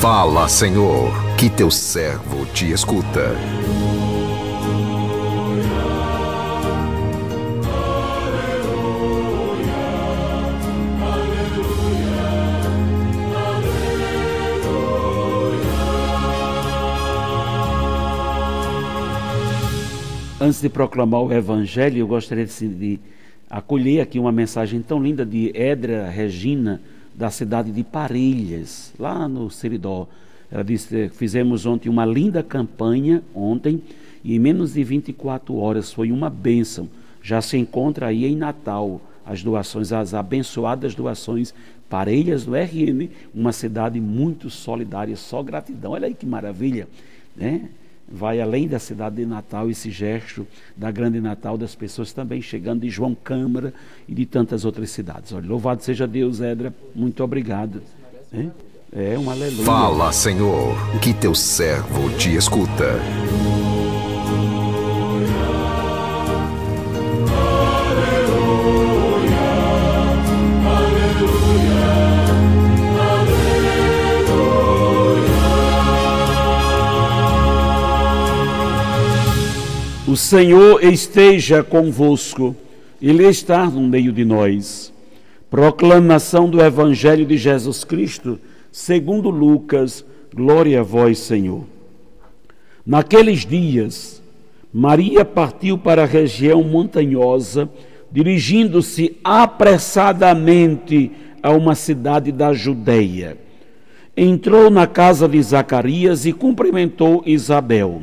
Fala, Senhor, que teu servo te escuta. Antes de proclamar o Evangelho, eu gostaria de, acolher aqui uma mensagem tão linda de Edra Regina, da cidade de Parelhas, lá no Seridó. Ela disse: fizemos ontem uma linda campanha, ontem, e em menos de 24 horas foi uma bênção. Já se encontra aí em Natal as doações, as abençoadas doações Parelhas do RN, uma cidade muito solidária, só gratidão. Olha aí que maravilha, né? Vai além da cidade de Natal, esse gesto da grande Natal, das pessoas também chegando de João Câmara e de tantas outras cidades. Olha, louvado seja Deus, Edra, muito obrigado. É, é um aleluia. Fala, Senhor, que teu servo te escuta. Senhor esteja convosco, Ele está no meio de nós. Proclamação do Evangelho de Jesus Cristo, segundo Lucas, glória a vós, Senhor. Naqueles dias, Maria partiu para a região montanhosa, dirigindo-se apressadamente a uma cidade da Judéia. Entrou na casa de Zacarias e cumprimentou Isabel.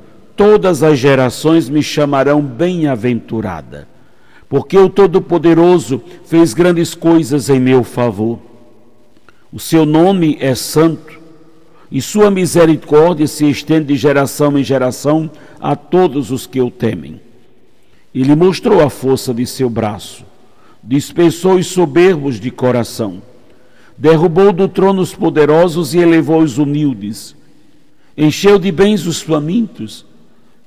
todas as gerações me chamarão bem-aventurada, porque o Todo-Poderoso fez grandes coisas em meu favor. O seu nome é santo, e sua misericórdia se estende de geração em geração a todos os que o temem. Ele mostrou a força de seu braço, dispensou os soberbos de coração, derrubou do trono os poderosos e elevou os humildes, encheu de bens os famintos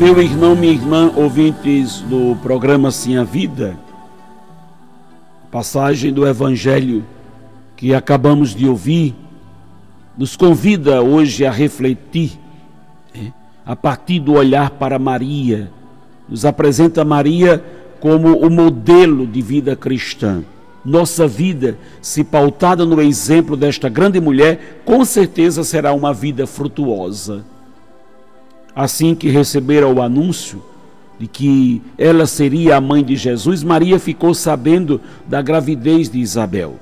Meu irmão, minha irmã, ouvintes do programa Sim a Vida, passagem do Evangelho que acabamos de ouvir, nos convida hoje a refletir né, a partir do olhar para Maria, nos apresenta Maria como o modelo de vida cristã. Nossa vida, se pautada no exemplo desta grande mulher, com certeza será uma vida frutuosa. Assim que recebera o anúncio de que ela seria a mãe de Jesus, Maria ficou sabendo da gravidez de Isabel.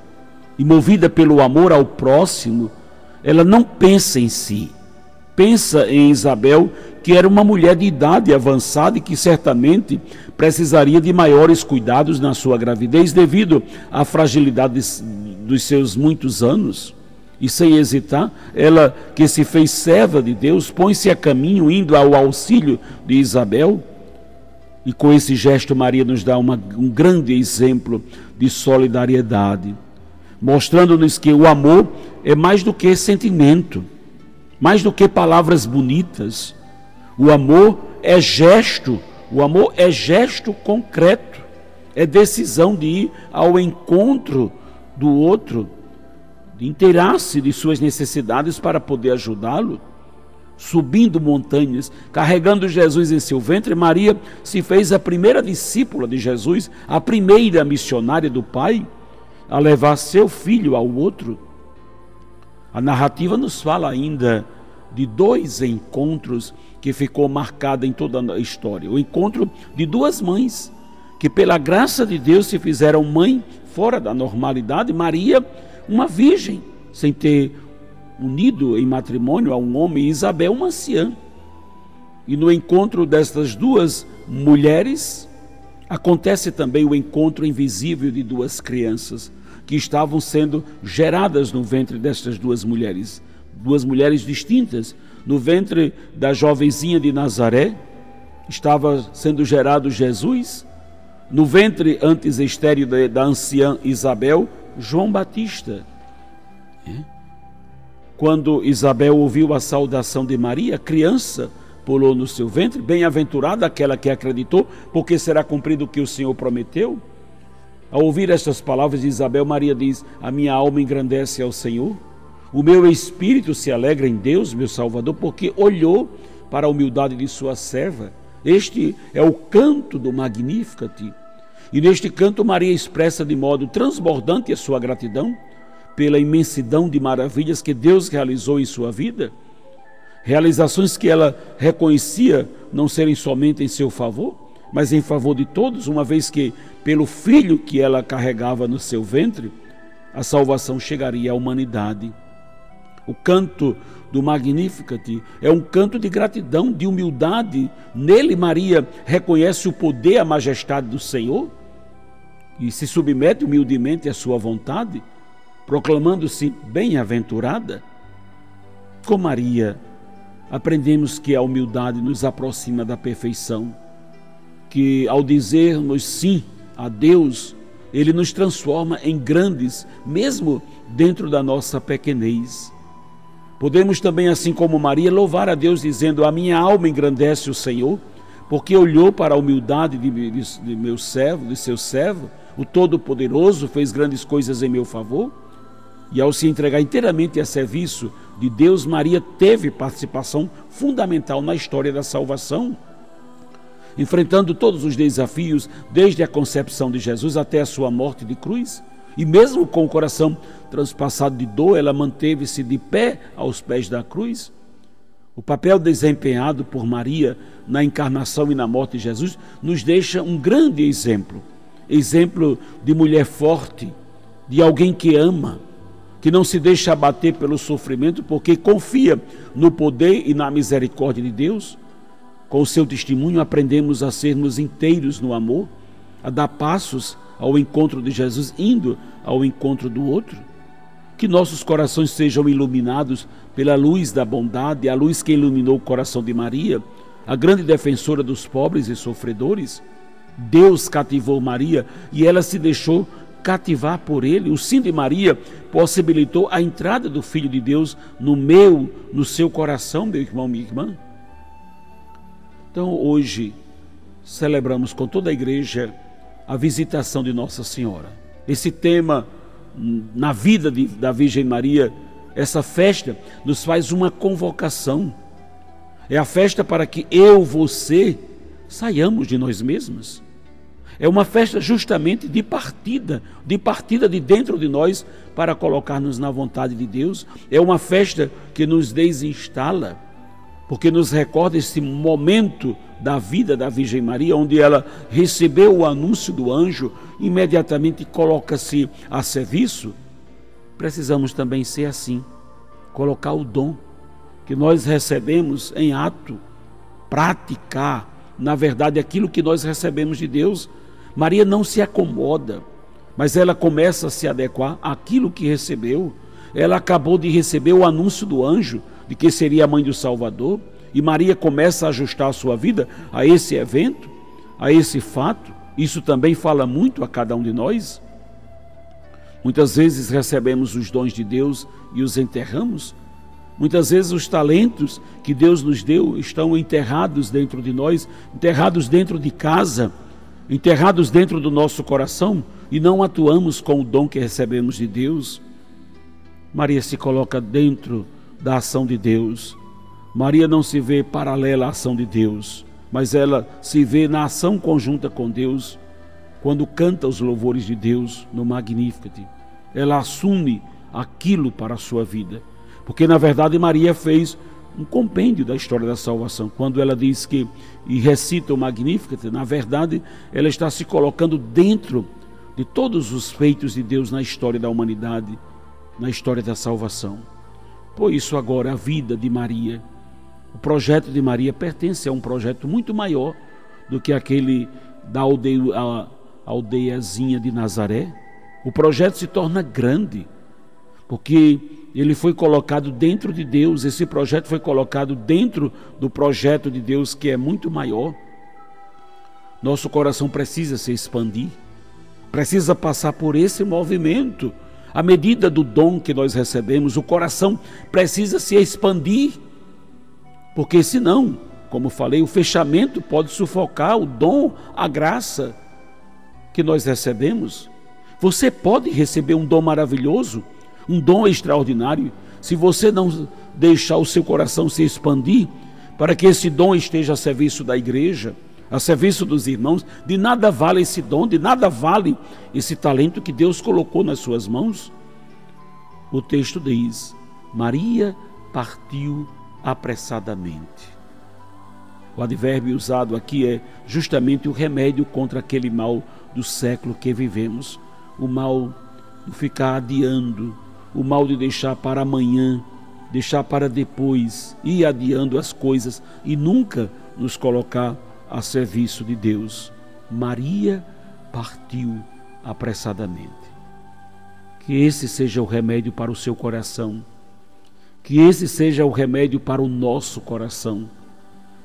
E movida pelo amor ao próximo, ela não pensa em si. Pensa em Isabel, que era uma mulher de idade avançada e que certamente precisaria de maiores cuidados na sua gravidez devido à fragilidade dos seus muitos anos. E sem hesitar, ela que se fez serva de Deus, põe-se a caminho, indo ao auxílio de Isabel. E com esse gesto, Maria nos dá uma, um grande exemplo de solidariedade, mostrando-nos que o amor é mais do que sentimento, mais do que palavras bonitas. O amor é gesto, o amor é gesto concreto, é decisão de ir ao encontro do outro, inteirar-se de suas necessidades para poder ajudá-lo subindo montanhas, carregando Jesus em seu ventre, Maria se fez a primeira discípula de Jesus, a primeira missionária do Pai, a levar seu filho ao outro. A narrativa nos fala ainda de dois encontros que ficou marcada em toda a história. O encontro de duas mães que pela graça de Deus se fizeram mãe fora da normalidade, Maria, uma virgem, sem ter unido em matrimônio a um homem, Isabel, uma anciã. E no encontro destas duas mulheres, acontece também o encontro invisível de duas crianças que estavam sendo geradas no ventre destas duas mulheres, duas mulheres distintas. No ventre da jovenzinha de Nazaré estava sendo gerado Jesus, no ventre antes estéreo da anciã Isabel, João Batista. É? Quando Isabel ouviu a saudação de Maria, criança pulou no seu ventre, bem-aventurada aquela que acreditou, porque será cumprido o que o Senhor prometeu. Ao ouvir estas palavras de Isabel, Maria diz: A minha alma engrandece ao Senhor, o meu espírito se alegra em Deus, meu Salvador, porque olhou para a humildade de sua serva. Este é o canto do Magnificat. E neste canto, Maria expressa de modo transbordante a sua gratidão pela imensidão de maravilhas que Deus realizou em sua vida, realizações que ela reconhecia não serem somente em seu favor, mas em favor de todos, uma vez que, pelo filho que ela carregava no seu ventre, a salvação chegaria à humanidade. O canto do Magnificat é um canto de gratidão, de humildade. Nele, Maria reconhece o poder, a majestade do Senhor e se submete humildemente à sua vontade proclamando-se bem-aventurada? Com Maria, aprendemos que a humildade nos aproxima da perfeição, que ao dizermos sim a Deus, Ele nos transforma em grandes, mesmo dentro da nossa pequenez. Podemos também, assim como Maria, louvar a Deus dizendo: A minha alma engrandece o Senhor, porque olhou para a humildade de, de, de meu servo, de seu servo, o Todo-Poderoso fez grandes coisas em meu favor. E ao se entregar inteiramente a serviço de Deus, Maria teve participação fundamental na história da salvação, enfrentando todos os desafios, desde a concepção de Jesus até a sua morte de cruz. E mesmo com o coração transpassado de dor, ela manteve-se de pé aos pés da cruz. O papel desempenhado por Maria na encarnação e na morte de Jesus nos deixa um grande exemplo exemplo de mulher forte, de alguém que ama, que não se deixa abater pelo sofrimento, porque confia no poder e na misericórdia de Deus. Com o seu testemunho, aprendemos a sermos inteiros no amor, a dar passos ao encontro de Jesus, indo ao encontro do outro. Que nossos corações sejam iluminados pela luz da bondade, a luz que iluminou o coração de Maria, a grande defensora dos pobres e sofredores. Deus cativou Maria e ela se deixou cativar por ele. O sim de Maria possibilitou a entrada do Filho de Deus no meu, no seu coração, meu irmão, minha irmã. Então hoje celebramos com toda a igreja a visitação de Nossa Senhora. Esse tema na vida de, da Virgem Maria, essa festa nos faz uma convocação. É a festa para que eu, você, saiamos de nós mesmos é uma festa justamente de partida, de partida de dentro de nós para colocar-nos na vontade de Deus. É uma festa que nos desinstala, porque nos recorda esse momento da vida da Virgem Maria, onde ela recebeu o anúncio do anjo, imediatamente coloca-se a serviço. Precisamos também ser assim, colocar o dom que nós recebemos em ato, praticar, na verdade, aquilo que nós recebemos de Deus Maria não se acomoda, mas ela começa a se adequar àquilo que recebeu. ela acabou de receber o anúncio do anjo de que seria a mãe do Salvador, e Maria começa a ajustar a sua vida a esse evento, a esse fato. Isso também fala muito a cada um de nós. Muitas vezes recebemos os dons de Deus e os enterramos. Muitas vezes os talentos que Deus nos deu estão enterrados dentro de nós, enterrados dentro de casa, enterrados dentro do nosso coração e não atuamos com o dom que recebemos de Deus. Maria se coloca dentro da ação de Deus. Maria não se vê paralela à ação de Deus, mas ela se vê na ação conjunta com Deus quando canta os louvores de Deus no Magnificat. Ela assume aquilo para a sua vida. Porque na verdade Maria fez um compêndio da história da salvação. Quando ela diz que e recita o Magnificat, na verdade ela está se colocando dentro de todos os feitos de Deus na história da humanidade, na história da salvação. Por isso agora a vida de Maria, o projeto de Maria pertence a um projeto muito maior do que aquele da aldeia, aldeiazinha de Nazaré. O projeto se torna grande, porque ele foi colocado dentro de Deus, esse projeto foi colocado dentro do projeto de Deus que é muito maior. Nosso coração precisa se expandir, precisa passar por esse movimento. À medida do dom que nós recebemos, o coração precisa se expandir, porque senão, como falei, o fechamento pode sufocar o dom, a graça que nós recebemos. Você pode receber um dom maravilhoso, um dom extraordinário, se você não deixar o seu coração se expandir para que esse dom esteja a serviço da igreja, a serviço dos irmãos, de nada vale esse dom, de nada vale esse talento que Deus colocou nas suas mãos. O texto diz: Maria partiu apressadamente. O advérbio usado aqui é justamente o remédio contra aquele mal do século que vivemos, o mal de ficar adiando, o mal de deixar para amanhã, deixar para depois, ir adiando as coisas e nunca nos colocar a serviço de Deus. Maria partiu apressadamente. Que esse seja o remédio para o seu coração. Que esse seja o remédio para o nosso coração,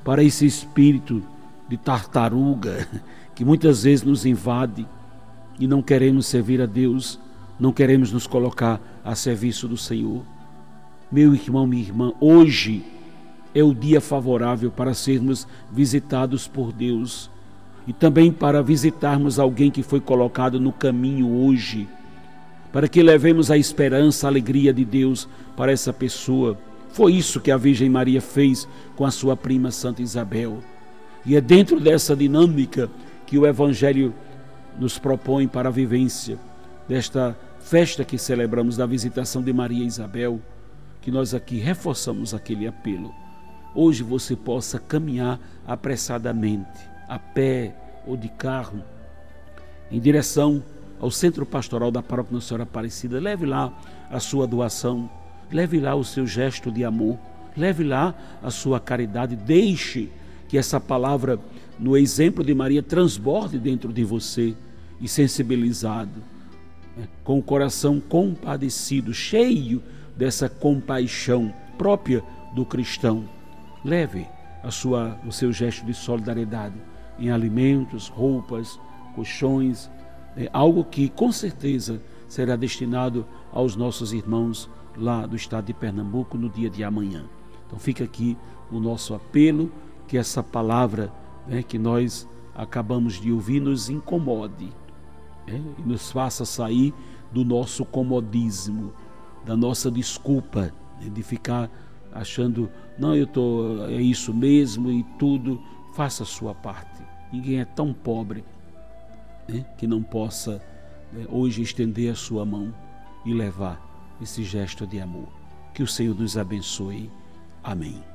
para esse espírito de tartaruga que muitas vezes nos invade e não queremos servir a Deus, não queremos nos colocar a serviço do Senhor. Meu irmão, minha irmã, hoje é o dia favorável para sermos visitados por Deus e também para visitarmos alguém que foi colocado no caminho hoje, para que levemos a esperança, a alegria de Deus para essa pessoa. Foi isso que a Virgem Maria fez com a sua prima Santa Isabel. E é dentro dessa dinâmica que o Evangelho nos propõe para a vivência desta festa que celebramos da visitação de Maria Isabel, que nós aqui reforçamos aquele apelo. Hoje você possa caminhar apressadamente, a pé ou de carro, em direção ao centro pastoral da paróquia Nossa Senhora Aparecida. Leve lá a sua doação, leve lá o seu gesto de amor, leve lá a sua caridade, deixe que essa palavra, no exemplo de Maria, transborde dentro de você e sensibilizado, com o coração compadecido, cheio dessa compaixão própria do cristão. Leve a sua, o seu gesto de solidariedade em alimentos, roupas, colchões, né, algo que com certeza será destinado aos nossos irmãos lá do estado de Pernambuco no dia de amanhã. Então fica aqui o nosso apelo que essa palavra né, que nós acabamos de ouvir nos incomode né, e nos faça sair do nosso comodismo, da nossa desculpa né, de ficar achando, não, eu tô, é isso mesmo e tudo. Faça a sua parte. Ninguém é tão pobre né, que não possa né, hoje estender a sua mão e levar esse gesto de amor. Que o Senhor nos abençoe. Amém.